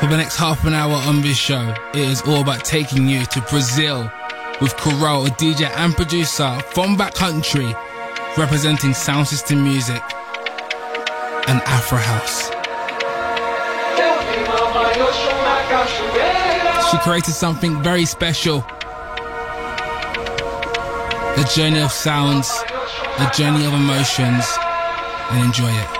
For the next half an hour on this show, it is all about taking you to Brazil with Curol, a DJ and producer from that country, representing sound system music and Afro House. She created something very special. A journey of sounds, a journey of emotions, and enjoy it.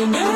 you want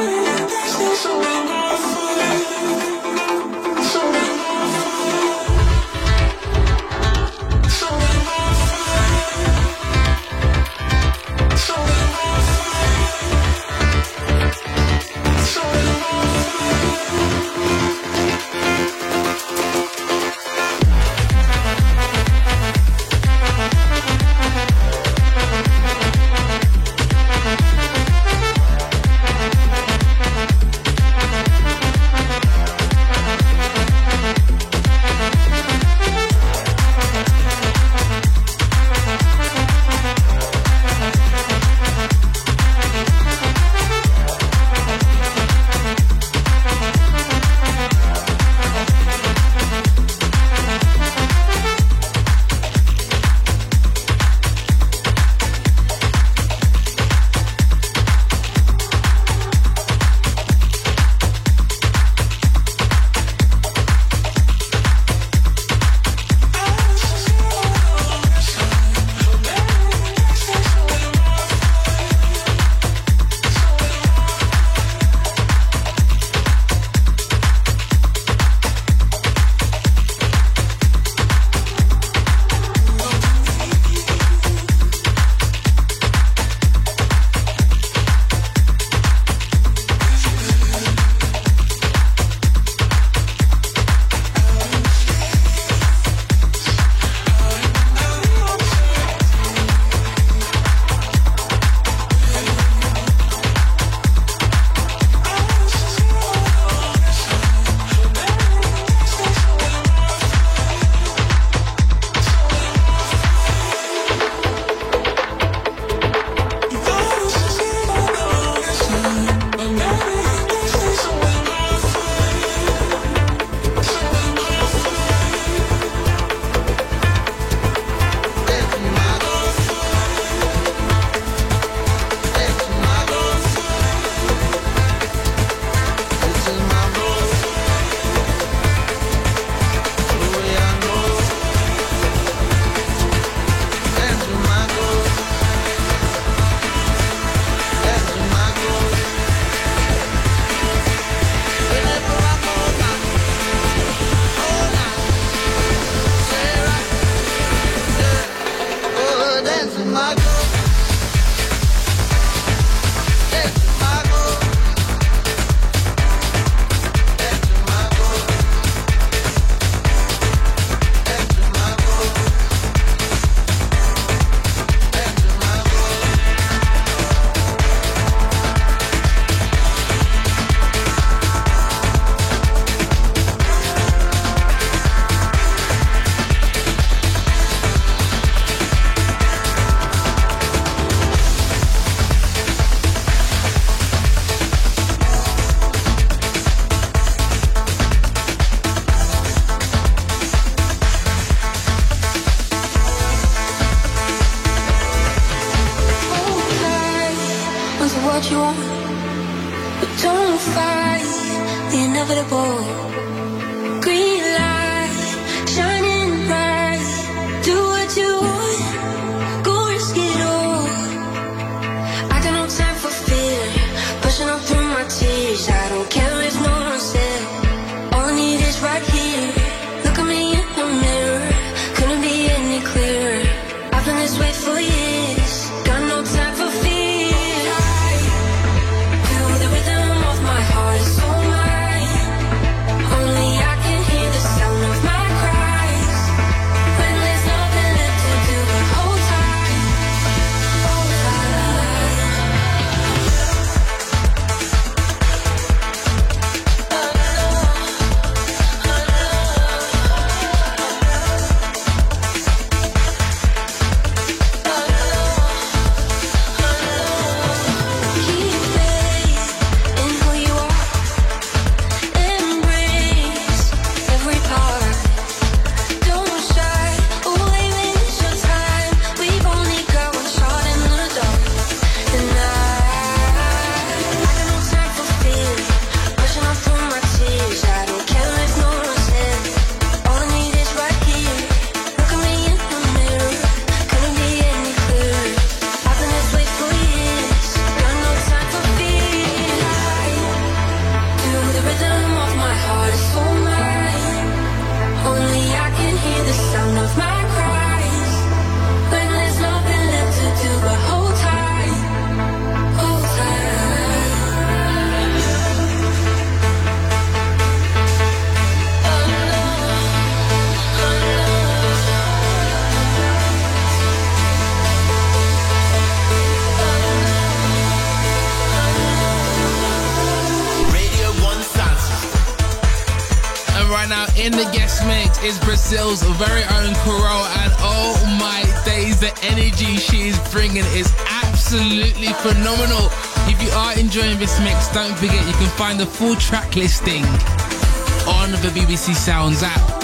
Brazil's very own Curol, and oh my days, the energy she is bringing is absolutely phenomenal. If you are enjoying this mix, don't forget you can find the full track listing on the BBC Sounds app.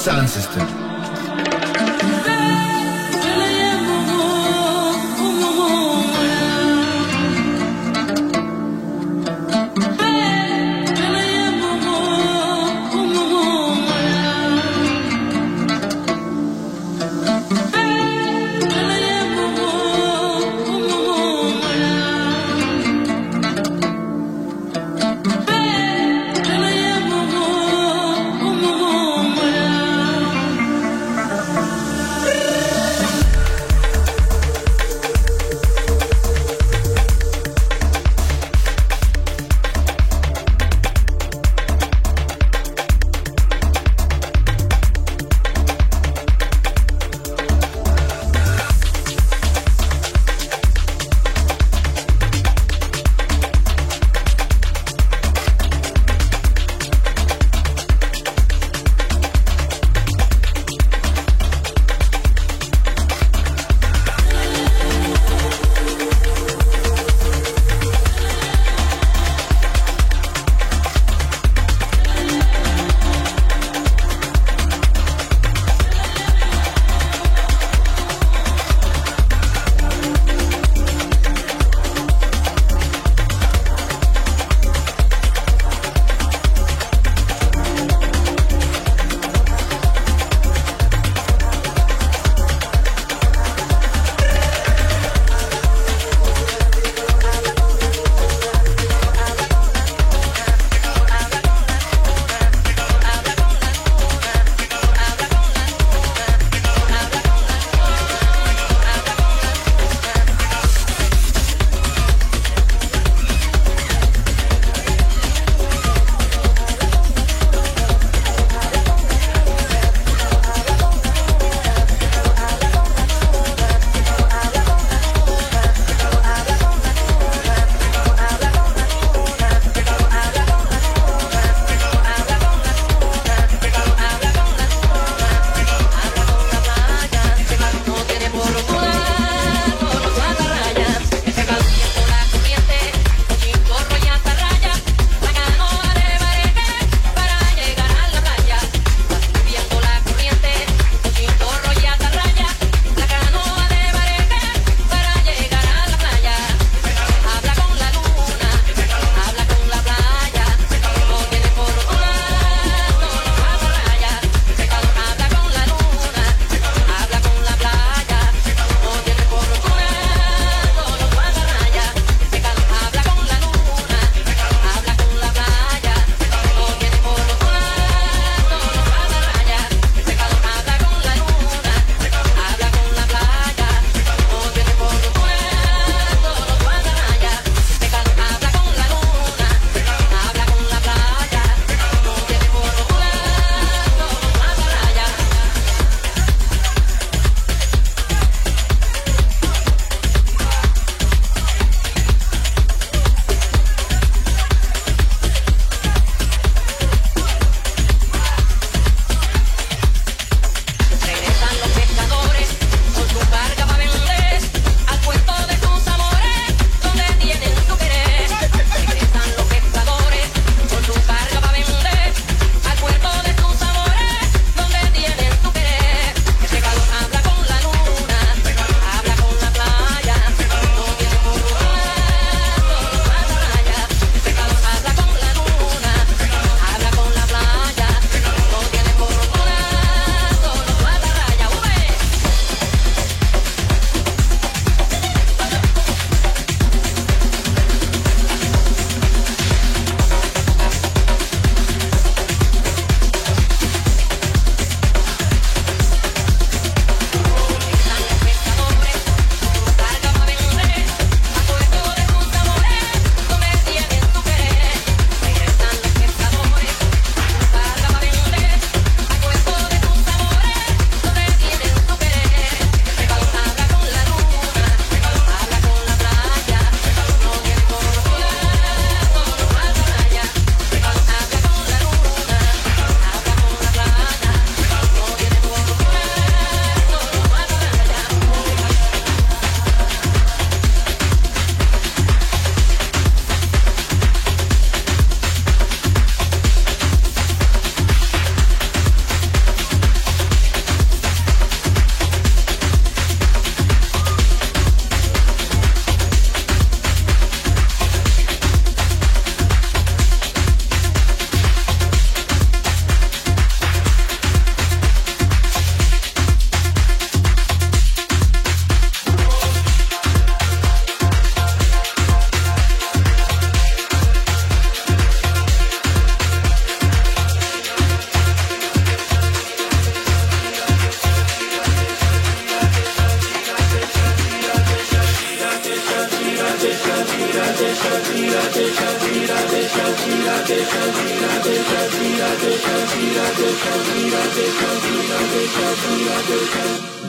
Sound system.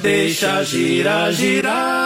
Deixa girar, girar.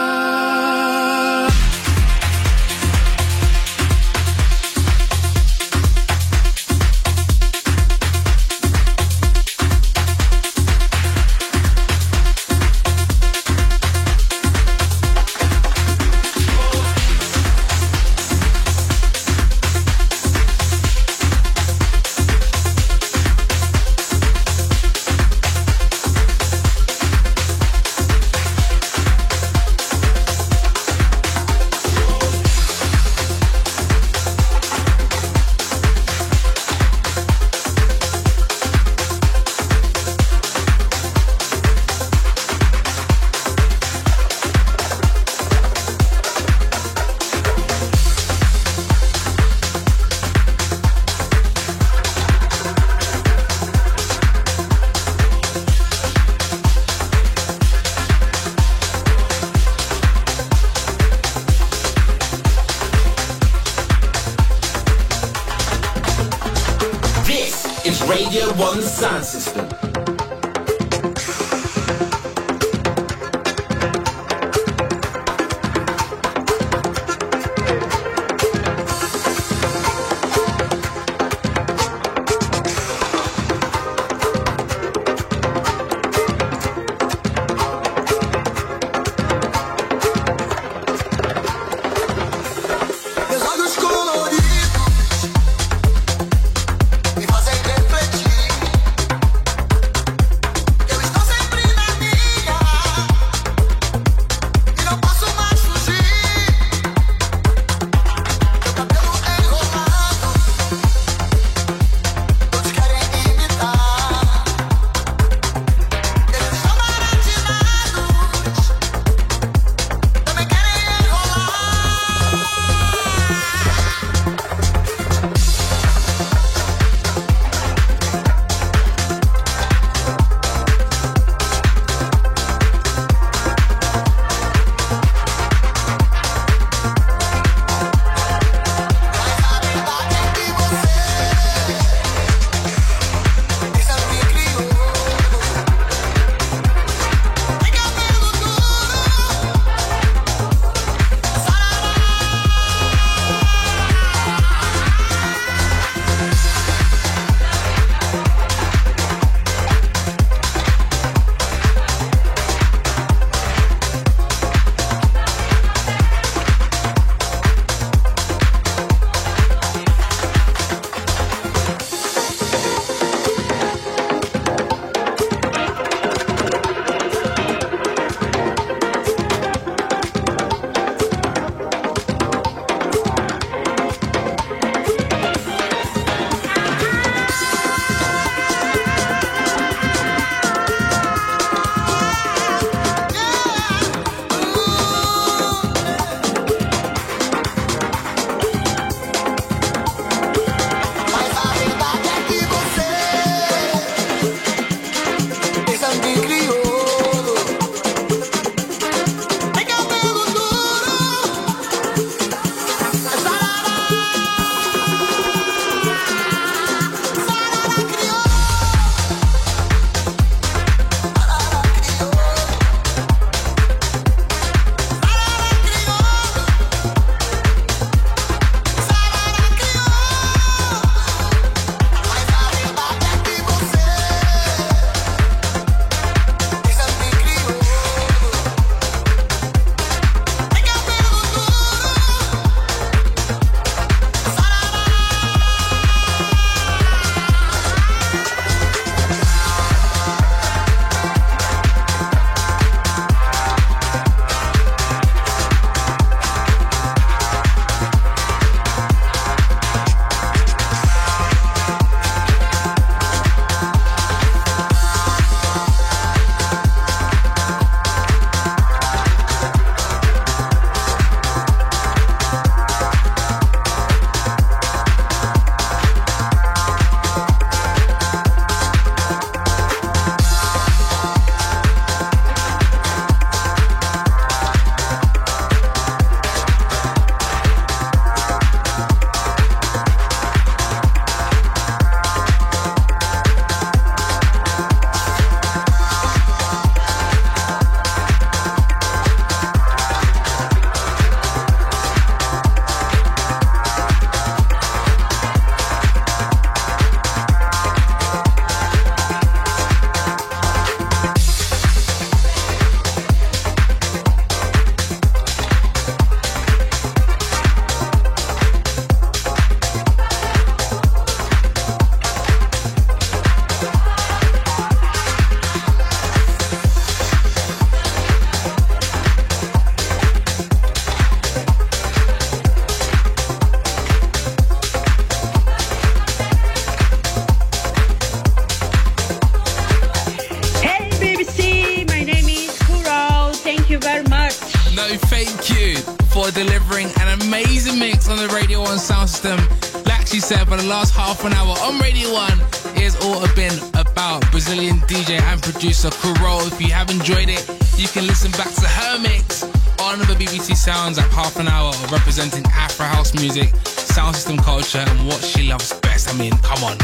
Producer Curol. If you have enjoyed it, you can listen back to her mix on the BBC Sounds at half an hour of representing Afro house music, sound system culture, and what she loves best. I mean, come on.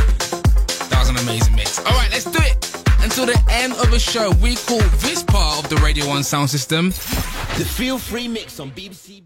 That was an amazing mix. All right, let's do it. Until the end of the show, we call this part of the Radio 1 sound system The Feel Free Mix on BBC.